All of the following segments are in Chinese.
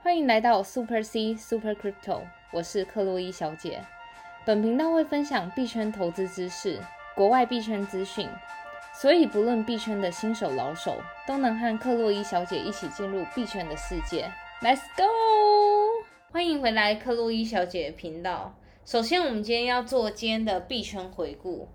欢迎来到 Super C Super Crypto，我是克洛伊小姐。本频道会分享币圈投资知识、国外币圈资讯，所以不论币圈的新手老手，都能和克洛伊小姐一起进入币圈的世界。Let's go！欢迎回来克洛伊小姐频道。首先，我们今天要做今天的币圈回顾。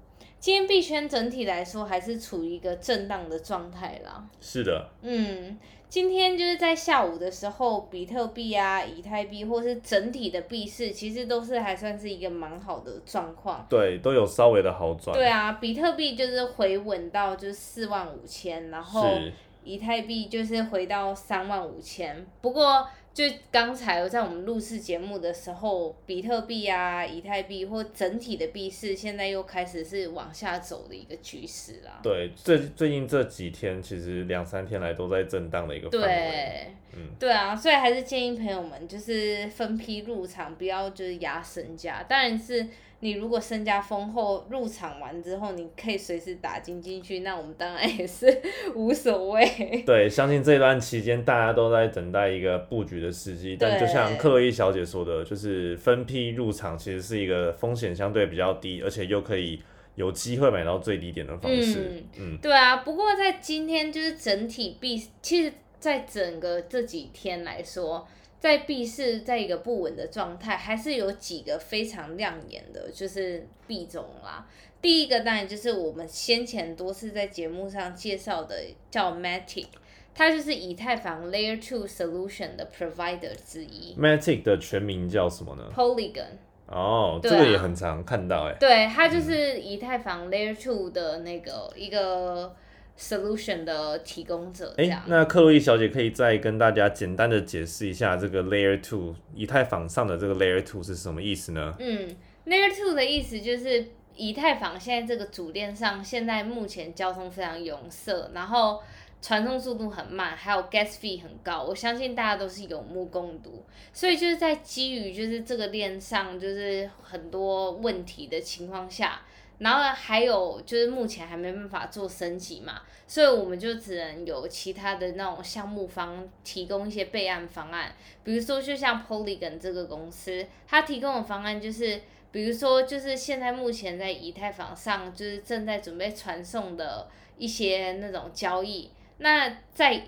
今天币圈整体来说还是处于一个震荡的状态啦。是的，嗯，今天就是在下午的时候，比特币啊、以太币或是整体的币市，其实都是还算是一个蛮好的状况。对，都有稍微的好转。对啊，比特币就是回稳到就是四万五千，然后是以太币就是回到三万五千。不过就刚才在我们录制节目的时候，比特币啊、以太币或整体的币市，现在又开始是往下走的一个趋势啦。对，最最近这几天其实两三天来都在震荡的一个范围。对，嗯对啊，所以还是建议朋友们就是分批入场，不要就是压身价。当然是你如果身家丰厚，入场完之后你可以随时打金进去，那我们当然也是 无所谓。对，相信这段期间大家都在等待一个布局的时机，但就像克洛伊小姐说的，就是分批入场其实是一个风险相对比较低，而且又可以有机会买到最低点的方式。嗯对啊，不过在今天就是整体币，其实在整个这几天来说，在币市在一个不稳的状态，还是有几个非常亮眼的，就是币种啦。第一个当然就是我们先前多次在节目上介绍的叫 Matic，它就是以太坊 Layer Two Solution 的 provider 之一。Matic 的全名叫什么呢？Polygon，哦，这个也很常看到哎。对，它就是以太坊 Layer Two 的那个一个 solution 的提供者，哎、样。那克洛伊小姐可以再跟大家简单的解释一下这个 Layer Two 以太坊上的这个 Layer Two 是什么意思呢？嗯，Layer Two 的意思就是以太坊现在这个主链上，现在目前交通非常拥塞，然后传送速度很慢，还有 gas fee 很高，我相信大家都是有目共睹。所以就是在基于就是这个链上就是很多问题的情况下。然后还有就是目前还没办法做升级嘛，所以我们就只能有其他的那种项目方提供一些备案方案，比如说就像 Polygon 这个公司，它提供的方案就是，比如说就是现在目前在以太坊上就是正在准备传送的一些那种交易，那在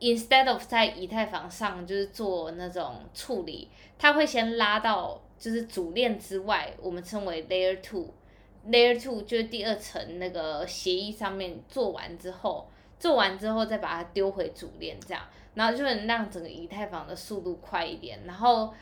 instead of 在以太坊上就是做那种处理，它会先拉到就是主链之外，我们称为 Layer Two。Layer Two 就是第二层那个协议上面做完之后，做完之后再把它丢回主链这样，然后就能让整个以太坊的速度快一点，然后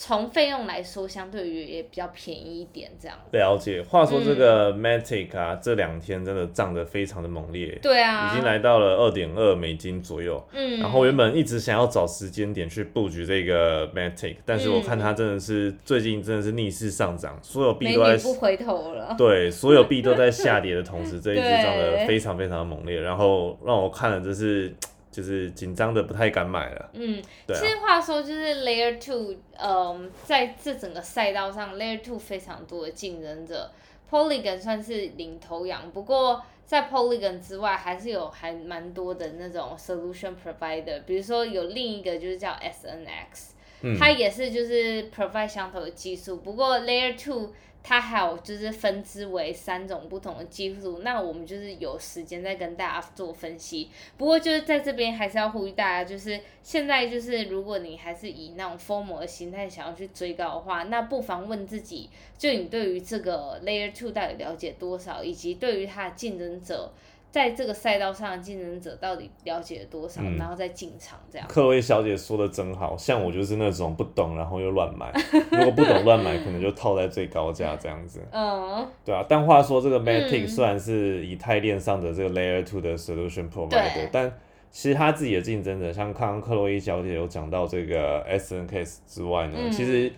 从费用来说，相对于也比较便宜一点这样。了解。话说这嗯个 Matic 啊，这两天真的涨得非常的猛烈，对啊，已经来到了二点二美金左右。嗯，然后原本一直想要找时间点去布局这个 Matic，但是我看它真的是最近真的是逆势上涨，所有币都在女不回头了。对，所有币都在下跌的同时，这一只对涨得非常非常猛烈，然后让我看了就是就是紧张的不太敢买了。嗯，对啊。其实话说就是 Layer Two，嗯，在这整个赛道上，Layer Two 非常多的竞争者，Polygon 算是领头羊，不过在 Polygon 之外，还是有还蛮多的那种 solution provider，比如说有另一个就是叫 SNX，、它也是就是 provide 相同的技术，不过 Layer Two 它还有就是分支为三种不同的技术，那我们就是有时间再跟大家做分析。不过就是在这边还是要呼吁大家，就是现在就是如果你还是以那种 FOMO 的心态想要去追高的话，那不妨问自己，就你对于这个 Layer Two 到底了解多少，以及对于它的竞争者。在这个赛道上的竞争者到底了解了多少，嗯然后再进场这样。克洛伊小姐说的真好，像我就是那种不懂然后又乱买，如果不懂乱买，可能就套在最高价这样子。嗯，对啊，但话说这个 Matic 嗯虽然是以太链上的这个 Layer Two 的 Solution Provider，但其实他自己的竞争者，像刚刚克洛伊小姐有讲到这个 SNKs 之外呢，嗯其实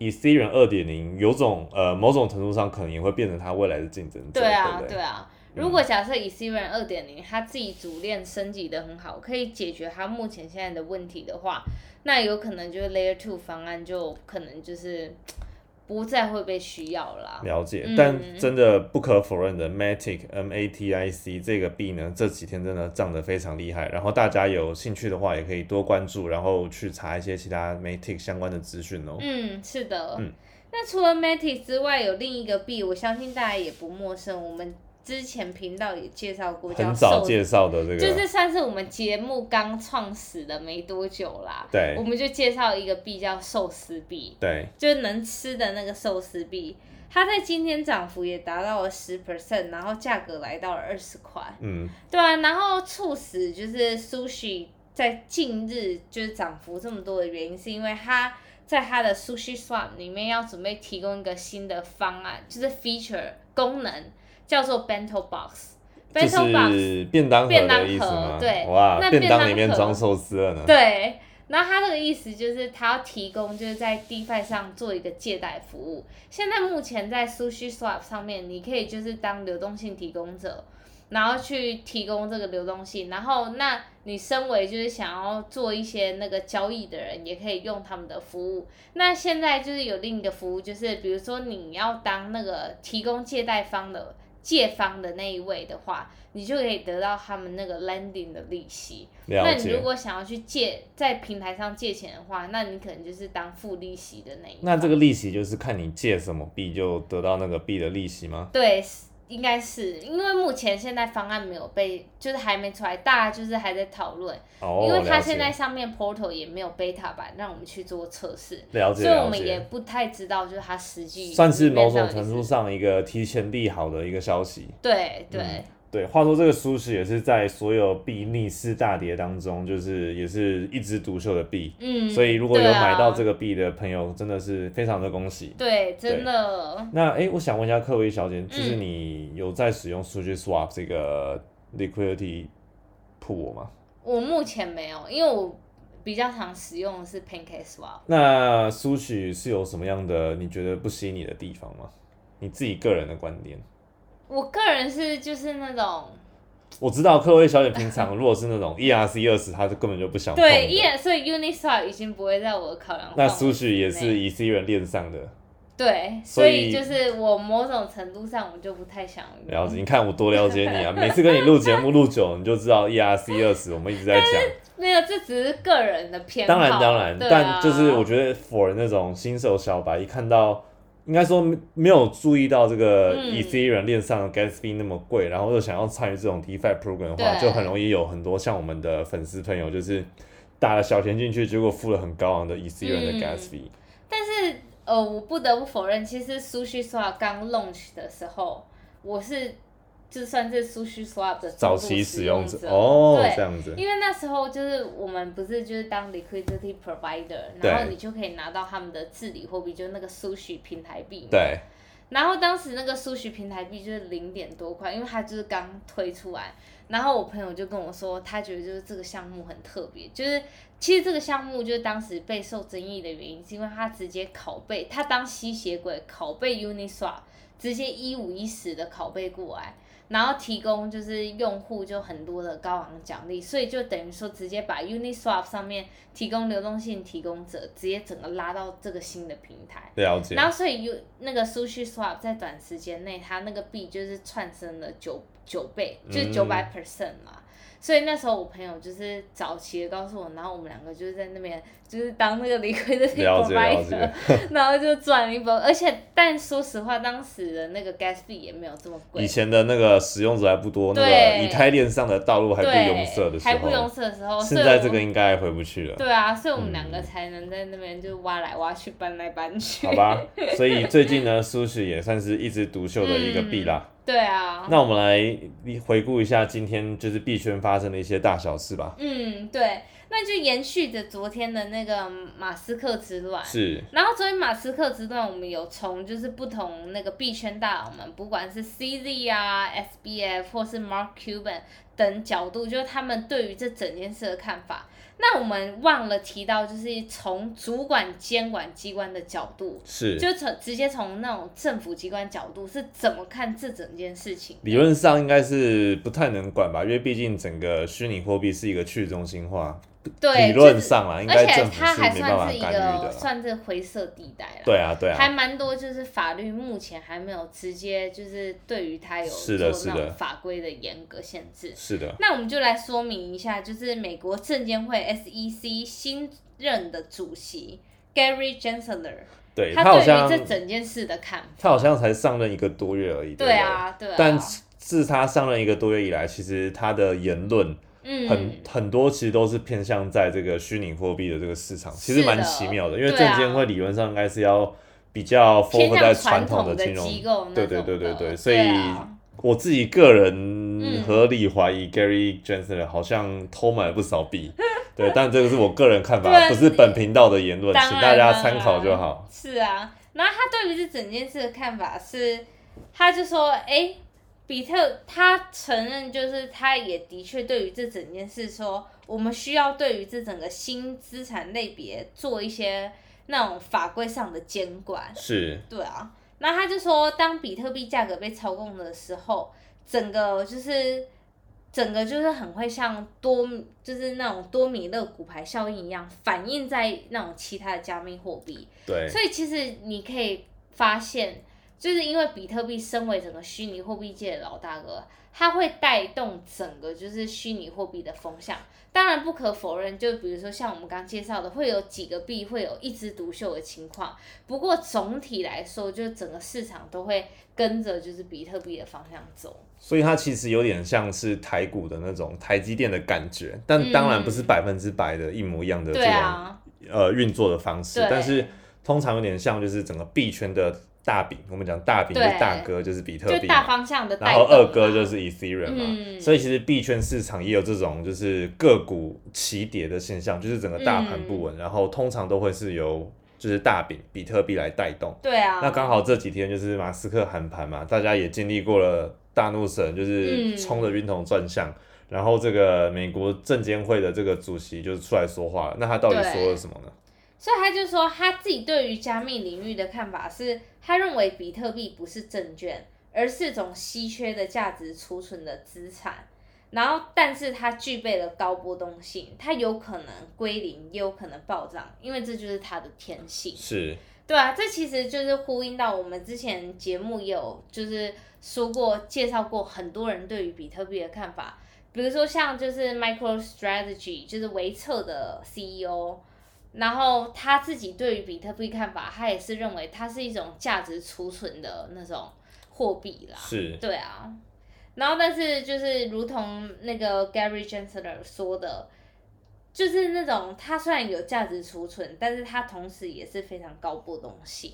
Ethereum 二点零有种呃某种程度上可能也会变成他未来的竞争者，对啊，不对？对啊。如果假设以 c n 二点零，它自己主链升级的很好，可以解决它目前现在的问题的话，那有可能就是 Layer Two 方案就可能就是不再会被需要啦。了解，嗯但真的不可否认的，Matic M A T I C 这个币呢，这几天真的涨得非常厉害。然后大家有兴趣的话，也可以多关注，然后去查一些其他 Matic 相关的资讯哦。嗯，是的。嗯那除了 Matic 之外，有另一个币，我相信大家也不陌生。我们之前频道也介绍过，叫很早寿介绍的这个，就是算是我们节目刚创始的没多久啦。对我们就介绍一个币叫寿司币，对，就是能吃的那个寿司币。它在今天涨幅也达到了十 percent，然后价格来到了二十块。嗯，对啊，然后促使就是 sushi 在近日就是涨幅这么多的原因，是因为它在它的 sushi swap 里面要准备提供一个新的方案，就是 feature 功能叫做 bento box。就 bento box 是便当盒便当的意思盒吗？对哇，那便当盒里面装寿司了呢。对，然后它这个意思就是他要提供就是在 DeFi 上做一个借贷服务。现在目前在 Sushi Swap 上面，你可以就是当流动性提供者，然后去提供这个流动性，然后那你身为就是想要做一些那个交易的人，也可以用他们的服务。那现在就是有另一个服务，就是比如说你要当那个提供借贷方的借方的那一位的话，你就可以得到他们那个 lending 的利息。那你如。果想要去借在平台上借钱的话，那你可能就是当付利息的那一那这个利息就是看你借什么币就得到那个币的利息吗？对，是应该是因为目前现在方案没有被，就是还没出来，大家就是还在讨论，哦，因为它现在上面 portal 也没有 beta 版让我们去做测试，了解了所以我们也，不太知道就是它实际算是某种程度上一个提前利好的一个消息。对对。嗯对，话说这个苏轼也是在所有币逆势大跌当中，就是也是一枝独秀的币，嗯，所以如果有买到这个币的朋友，真的是非常的恭喜。对，真的，那哎，我想问一下克薇小姐，就是嗯你有在使用数据 swap 这个 liquidity pool 吗？我目前没有，因为我比较常使用的是 Pancake Swap。那苏轼是有什么样的你觉得不吸引你的地方吗？你自己个人的观点。我个人是就是那种我知道各位小姐平常如果是那种 ERC 二十，她就根本就不想碰对，所以 Uniswap 已经不会在我的考量那范围 Sushi 也是之内 Ethereum 链上的，对，所以就是我某种程度上我就不太想了解。你看我多了解你啊！每次跟你录节目录久，你就知道 ERC 二十，我们一直在讲。没有，这只是个人的偏好。当然当然，啊但就是我觉得 for 那种新手小白，一看到。应该说没没有注意到这个嗯。Ethereum 链上的 gas fee 那么贵，然后又想要参与这种 DeFi program 的话，就很容易有很多像我们的粉丝朋友，就是打了小钱进去，结果付了很高昂的 Ethereum 的嗯。Gas fee。但是呃，我不得不否认，其实 Sushi Swap 刚 launch 的时候，我是就算是 Sushi Swap 的早期使用者者哦，对这样子，因为那时候就是我们不是就是当 liquidity provider，然后你就可以拿到他们的治理货币，就是那个 Sushi 平台币。对，然后当时那个 Sushi 平台币就是零点多块，因为它就是刚推出来。然后我朋友就跟我说，他觉得就是这个项目很特别，就是其实这个项目就是当时备受争议的原因，是因为他直接拷贝，他当吸血鬼拷贝 Uniswap，直接一五一十的拷贝过来。然后提供就是用户就很多的高昂奖励，所以就等于说直接把 Uniswap 上面提供流动性提供者直接整个拉到这个新的平台。了解然。后所以 U 那个 Sushi Swap 在短时间内，它那个币就是窜升了九九倍，就是嗯九百 percent 嘛。所以那时候我朋友就是早期的告诉我，然后我们两个就是在那边就是当那个 liquidity 了解了 provider，然后就赚了一波。而且但说实话，当时的那个 gas fee 也没有这么贵以。前的那个使用者还不多，那个以太链上的道路还不对，拥塞的时候还不拥候，塞的时候，现在这个应该回不去了。对啊，所以我们两个嗯才能在那边就挖来挖去，搬来搬去。好吧，所以最近呢，Sushi 也算是一枝独秀的一个币啦。对啊。那我们来回顾一下今天就是币圈发生的一些大小事吧。嗯，对，那就延续着昨天的那个马斯克之乱。是，然后昨天马斯克之乱，我们有从就是不同那个币圈大佬们，不管是 CZ 啊、SBF 或是 Mark Cuban 等角度，就是他们对于这整件事的看法。那我们忘了提到，就是从主管监管机关的角度，是，就从直接从那种政府机关角度是怎么看这整件事情？理论上应该是不太能管吧，因为毕竟整个虚拟货币是一个去中心化对，理论上啦，应而且该政府它还是没办法算是一干预的个。算是灰色地带啦。对啊，对啊还啊，蛮多，就是法律目前还没有直接就是对于它有是做那种法规的严格限制。是的，那我们就来说明一下，就是美国证监会 SEC 新任的主席 Gary Gensler，对他对于他好像这整件事的看法。他好像才上任一个多月而已。对啊，对啊。但自他上任一个多月以来，其实他的言论嗯，很、很多，其实都是偏向在这个虚拟货币的这个市场，其实蛮奇妙的。因为证监会理论上应该是要比较 focus 在传统统的金融机构那对对对对对，所以我自己个人嗯。合理怀疑 Gary Gensler 好像偷买了不少币，对，但这个是我个人看法，不是本频道的言论，请大家当参考就好。是啊，然后他对于这整件事的看法是，他就说，哎，比特他承认，就是他也的确对于这整件事说，我们需要对于这整个新资产类别做一些那种法规上的监管。是，对啊，那他就说，当比特币价格被操控的时候，整个就是整个就是很会像多，就是那种多米勒骨牌效应一样，反映在那种其他的加密货币。对，所以其实你可以发现，就是因为比特币身为整个虚拟货币界的老大哥，它会带动整个就是虚拟货币的风向。当然不可否认，就比如说像我们刚介绍的，会有几个币会有一枝独秀的情况。不过总体来说，就整个市场都会跟着就是比特币的方向走。所以它其实有点像是台股的那种台积电的感觉，但当然不是百分之百的一模一样的这对种、啊，呃运作的方式，但是通常有点像就是整个币圈的大饼，我们讲大饼就是大哥就是比特就大币嘛，方向的然后二哥就是 Ethereum 嘛，嗯。所以其实币圈市场也有这种就是个股齐跌的现象，就是整个大盘不嗯。稳，然后通常都会是由就是大饼比特币来带动。对啊，那刚好这几天就是马斯克喊盘嘛，大家也经历过了大怒神，就是嗯冲的晕头转向，然后这个美国证监会的这个主席就是出来说话了，那他到底对说了什么呢？所以他就说他自己对于加密领域的看法是，他认为比特币不是证券，而是种稀缺的价值储存的资产。然后，但是它具备了高波动性，它有可能归零，也有可能暴涨，因为这就是它的天性。是对啊，这其实就是呼应到我们之前节目也有就是说过介绍过很多人对于比特币的看法，比如说像就是 MicroStrategy 就是维策的 CEO，然后他自己对于比特币看法，他也是认为它是一种价值储存的那种货币啦。是，对啊，然后但是就是如同那个 Gary Gensler 说的，就是那种它虽然有价值储存，但是它同时也是非常高波动性，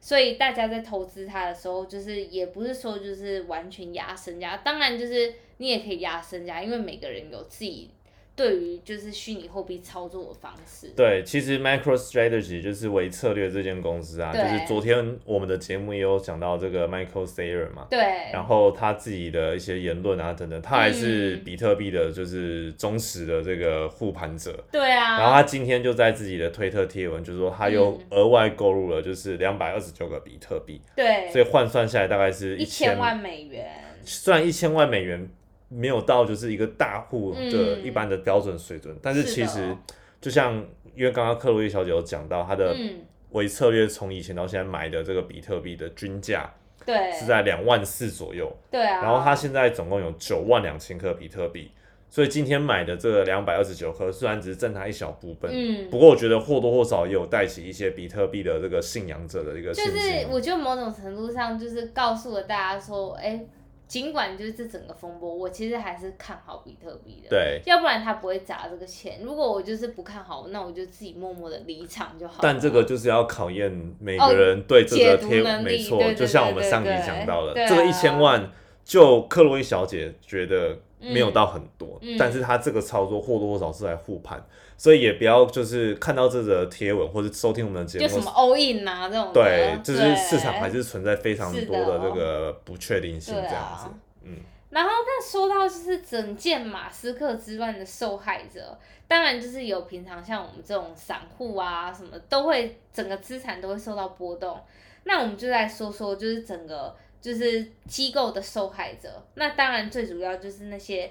所以大家在投资它的时候，就是也不是说就是完全压身家，当然就是你也可以压身家，因为每个人有自己对于就是虚拟货币操作的方式。对，其实 MicroStrategy 就是微策略这间公司啊，就是昨天我们的节目也有讲到这个 Michael Saylor 嘛，对，然后他自己的一些言论啊等等，他还是嗯。比特币的就是忠实的这个护盘者。对啊，然后他今天就在自己的推特贴文，就是说他又嗯。额外购入了就是两百二十九个比特币，对。所以换算下来大概是一千千万美元，虽然一千万美元没有到就是一个大户的嗯一般的标准水准，但是其实就像因为刚刚克洛伊小姐有讲到，她的嗯，微策略从以前到现在买的这个比特币的均价对，是在两万四左右，对啊，然后她现在总共有九万两千颗比特币，所以今天买的这个两百二十九颗，虽然只是占她一小部分，嗯，不过我觉得或多或少也有带起一些比特币的这个信仰者的一个就。是我觉得某种程度上就是告诉了大家说，哎、尽管就是这整个风波，我其实还是看好比特币的。对，要不然他不会砸这个钱。如果我就是不看好，那我就自己默默的离场就好了。但这个就是要考验每个人对这个贴，没错就像我们上集讲到的，对这个一啊千万，就克洛伊小姐觉得没有到很多，但是他这个操作或多或少是在护盘，所以也不要就是看到这则贴文或者收听我们的节目就什么 all in 啊这种的。对，就是市场还是存在非常多的的这个不确定性，这样子。嗯，然后，那说到就是整件马斯克之乱的受害者，当然就是有平常像我们这种散户啊，什么都会整个资产都会受到波动。那我们就来说说，就是整个就是机构的受害者。那当然最主要就是那些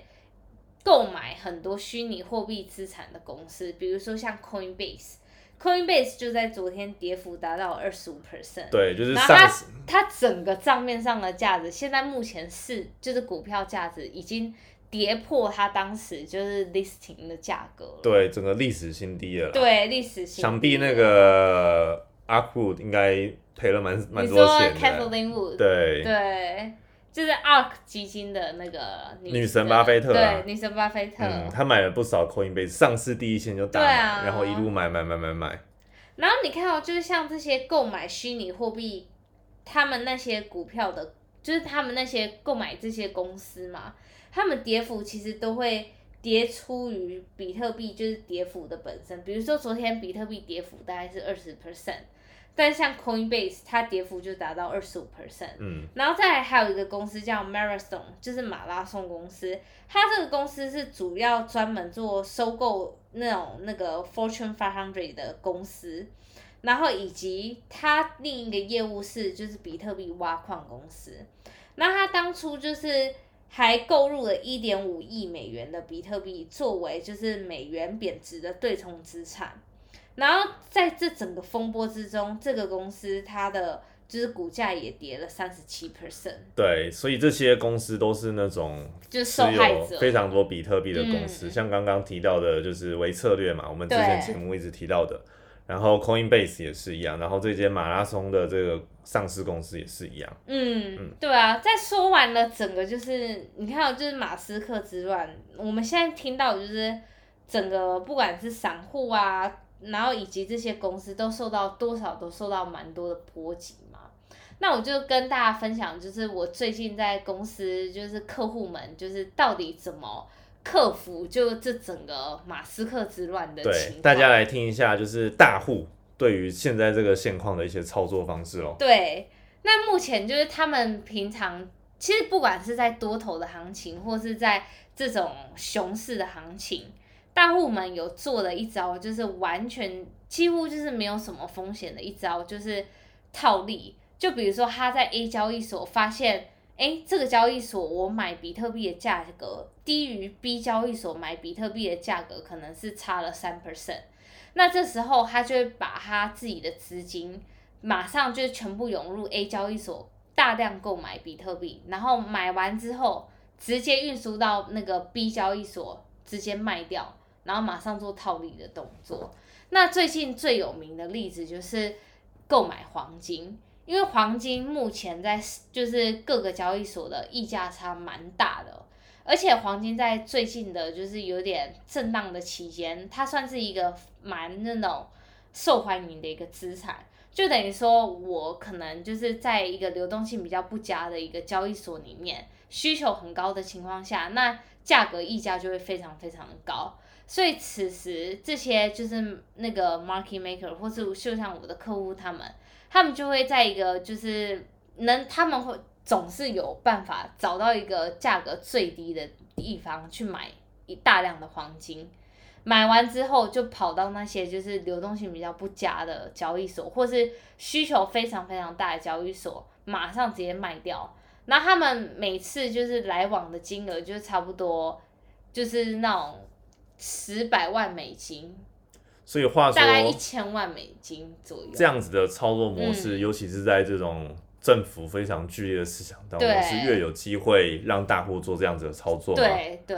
购买很多虚拟货币资产的公司，比如说像 Coinbase，Coinbase 就在昨天跌幅达到二十五 percent。对，就是然后它它整个账面上的价值，现在目前是就是股票价值已经跌破它当时就是 listing 的价格了。对整个历史新低了啦。对，历史新低想必那个阿库应该赔了蛮蛮多钱的。Kathleen Wood，对，对，就是 ARK 基金的那个女神巴菲特啊对，女神巴菲特。嗯，他买了不少 Coinbase，上市第一天就大买，对啊然后一路买买买买买。然后你看哦、就是像这些购买虚拟货币，他们那些股票的，就是他们那些购买这些公司嘛，他们跌幅其实都会跌出于比特币就是跌幅的本身。比如说昨天比特币跌幅大概是二十 percent，但像 Coinbase 它跌幅就达到二十五 percent。嗯，然后再来还有一个公司叫 Marathon，就是马拉松公司。它这个公司是主要专门做收购那种那个 Fortune Five Hundred 的公司，然后以及它另一个业务是就是比特币挖矿公司。那它当初就是还购入了一点五亿美元的比特币，作为就是美元贬值的对冲资产。然后在这整个风波之中，这个公司它的就是股价也跌了三十七 percent，对，所以这些公司都是那种就是受害者。非常多比特币的公司，嗯像刚刚提到的，就是微策略嘛，我们之前对节目一直提到的。然后 Coinbase 也是一样，然后这间马拉松的这个上市公司也是一样。嗯，对啊，在说完了整个就是你看，就是马斯克之乱，我们现在听到的就是整个不管是散户啊，然后以及这些公司都受到多少都受到蛮多的波及嘛。那我就跟大家分享，就是我最近在公司，就是客户们，就是到底怎么克服就这整个马斯克之乱的情对，况。大家来听一下，就是大户对于现在这个现况的一些操作方式哦。对，那目前就是他们平常其实不管是在多头的行情，或是在这种熊市的行情，大户们有做了一招，就是完全几乎就是没有什么风险的一招，就是套利。就比如说他在 A 交易所发现，哎，这个交易所我买比特币的价格低于 B 交易所买比特币的价格，可能是差了三 percent。那这时候他就会把他自己的资金马上就全部涌入 A 交易所，大量购买比特币，然后买完之后直接运输到那个 B 交易所，直接卖掉，然后马上做套利的动作。那最近最有名的例子就是购买黄金，因为黄金目前在就是各个交易所的溢价差蛮大的。而且黄金在最近的，就是有点震荡的期间，它算是一个蛮那种受欢迎的一个资产。就等于说，我可能就是在一个流动性比较不佳的一个交易所里面，需求很高的情况下，那价格溢价就会非常非常的高。所以此时这些就是那个 market maker 或是就像我的客户他们，他们就会在一个就是能他们会总是有办法找到一个价格最低的地方去买一大量的黄金。买完之后就跑到那些就是流动性比较不佳的交易所，或是需求非常非常大的交易所，马上直接卖掉。那他们每次就是来往的金额就差不多就是那种十百万美金，所以话说大，概一千万美金左右。这样子的操作模式，嗯尤其是在这种政府非常剧烈的市场当中，是越有机会让大户做这样子的操作吗？对对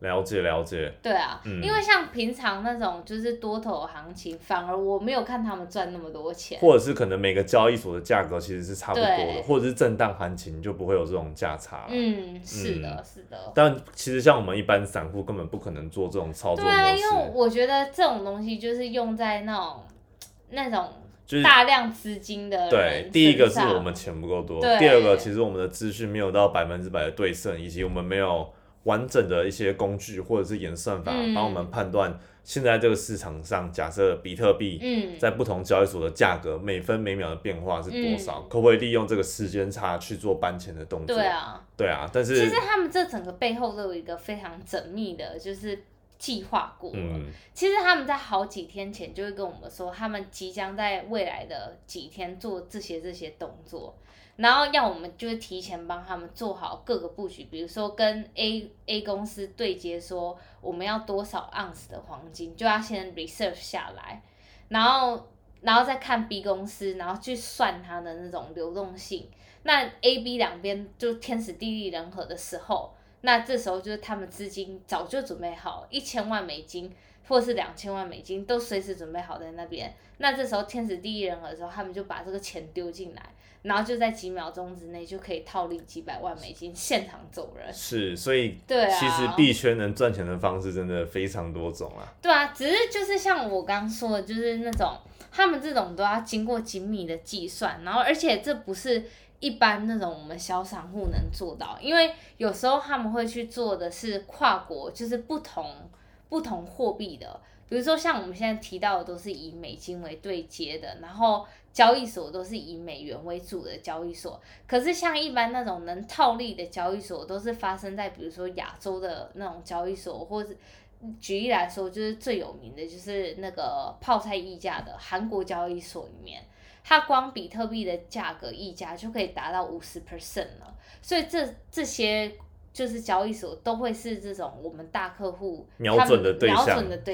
了解了解。对啊，嗯因为像平常那种就是多头行情，反而我没有看他们赚那么多钱。或者是可能每个交易所的价格其实是差不多的，对或者是震荡行情就不会有这种价差。嗯，是的，是的。但其实像我们一般散户根本不可能做这种操作模对啊，因为式，我觉得这种东西就是用在那种那种就是大量资金的人对，第一个是上我们钱不够多，对第二个其实我们的资讯没有到百分之百的对称，以及我们没有完整的一些工具或者是演算法嗯。帮我们判断现在这个市场上，假设比特币嗯。在不同交易所的价格每分每秒的变化是多少，嗯。可不可以利用这个时间差去做搬钱的动作？对啊，对啊，但是其实他们这整个背后都有一个非常缜密的，就是计划过。了。嗯，其实他们在好几天前就会跟我们说，他们即将在未来的几天做这些这些动作，然后要我们就是提前帮他们做好各个布局，比如说跟 A A 公司对接，说我们要多少盎司的黄金，就要先 research 下来，然后然后再看 B 公司，然后去算它的那种流动性。那 A、B 两边就天时地利人和的时候，那这时候就是他们资金早就准备好一千万美金，或是两千万美金都随时准备好在那边。那这时候天时地利人和的时候，他们就把这个钱丢进来，然后就在几秒钟之内就可以套利几百万美金，现场走人。是，所以对啊，其实币圈能赚钱的方式真的非常多种啊。对啊，只是就是像我刚刚说的，就是那种他们这种都要经过精密的计算，然后而且这不是。一般那种我们小散户能做到，因为有时候他们会去做的是跨国，就是不同不同货币的，比如说像我们现在提到的都是以美金为对接的，然后交易所都是以美元为主的交易所。可是像一般那种能套利的交易所，都是发生在比如说亚洲的那种交易所，或者举例来说，就是最有名的就是那个泡菜溢价的韩国交易所里面。它光比特币的价格溢价就可以达到五十 percent 了，所以这这些就是交易所都会是这种我们大客户瞄准的对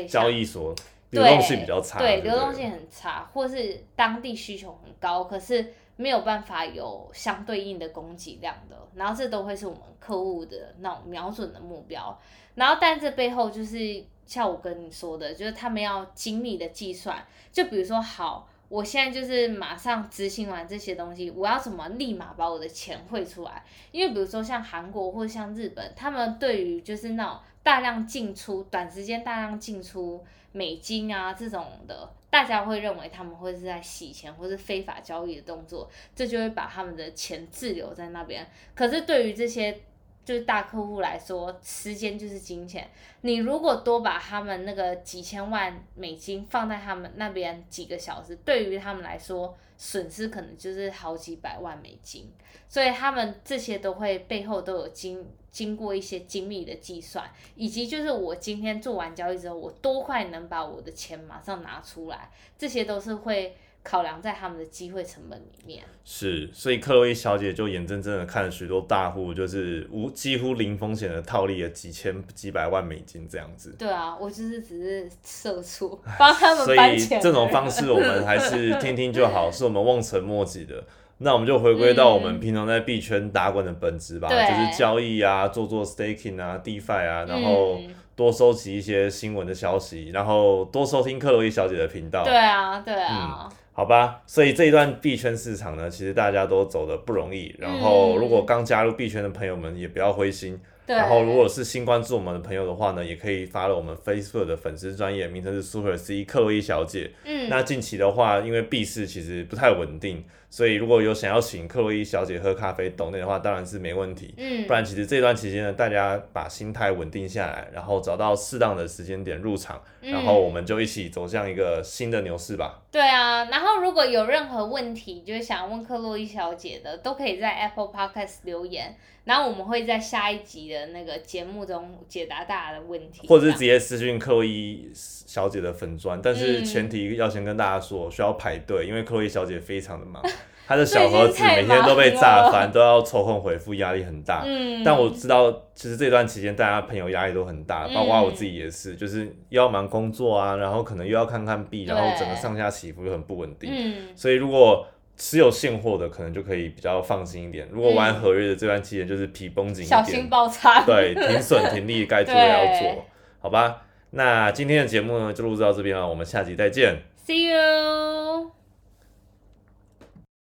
象，交易所流动性比较差，对流动性很差，或是当地需求很高，可是没有办法有相对应的供给量的，然后这都会是我们客户的那种瞄准的目标，然后但这背后就是像我跟你说的，就是他们要精密的计算，就比如说好。我现在就是马上执行完这些东西，我要怎么立马把我的钱汇出来？因为比如说像韩国或者像日本，他们对于就是那种大量进出、短时间大量进出美金啊这种的，大家会认为他们会是在洗钱或是非法交易的动作，这就会把他们的钱滞留在那边。可是对于这些就是大客户来说，时间就是金钱。你如果多把他们那个几千万美金放在他们那边几个小时，对于他们来说，损失可能就是好几百万美金。所以他们这些都会背后都有经经过一些精密的计算，以及就是我今天做完交易之后，我多快能把我的钱马上拿出来，这些都是会。考量在他们的机会成本里面，是，所以克洛伊小姐就眼睁睁的看了许多大户，就是无几乎零风险的套利了几千几百万美金这样子。对啊，我就是只是社畜，帮他们所以这种方式我们还是听听就好，是我们望尘莫及的。那我们就回归到我们平常在币圈打滚的本质吧，就是交易啊，做做 staking 啊，DeFi 啊，然后多收集一些新闻的消息，然后多收听克洛伊小姐的频道。对啊，对啊。好吧，所以这一段币圈市场呢，其实大家都走的不容易。然后，如果刚加入币圈的朋友们，也不要灰心。然后，如果是新关注我们的朋友的话呢，也可以发了我们 Facebook 的粉丝专业，名称是 Super C 克洛伊小姐。嗯。那近期的话，因为币市其实不太稳定。所以如果有想要请克洛伊小姐喝咖啡懂内的话，当然是没问题。嗯，不然其实这段期间呢，大家把心态稳定下来，然后找到适当的时间点入场，然后我们就一起走向一个新的牛市吧。对啊，然后如果有任何问题，就是想问克洛伊小姐的，都可以在 Apple Podcast 留言，然后我们会在下一集的那个节目中解答大家的问题，或者是直接私讯克洛伊小姐的粉砖，但是前提要先跟大家说，需要排队，因为克洛伊小姐非常的忙。他的小盒子每天都被炸翻，都要抽空回复，压力很大。嗯，但我知道，其实这段期间大家朋友压力都很大，包括我自己也是，就是要忙工作啊，然后可能又要看看币，然后整个上下起伏又很不稳定。嗯，所以如果持有现货的，可能就可以比较放心一点。如果玩合约的这段期间，就是皮绷紧一点，小心爆仓。对，停损停利该做的要做，好吧？那今天的节目呢，就录制到这边了，我们下集再见。See you。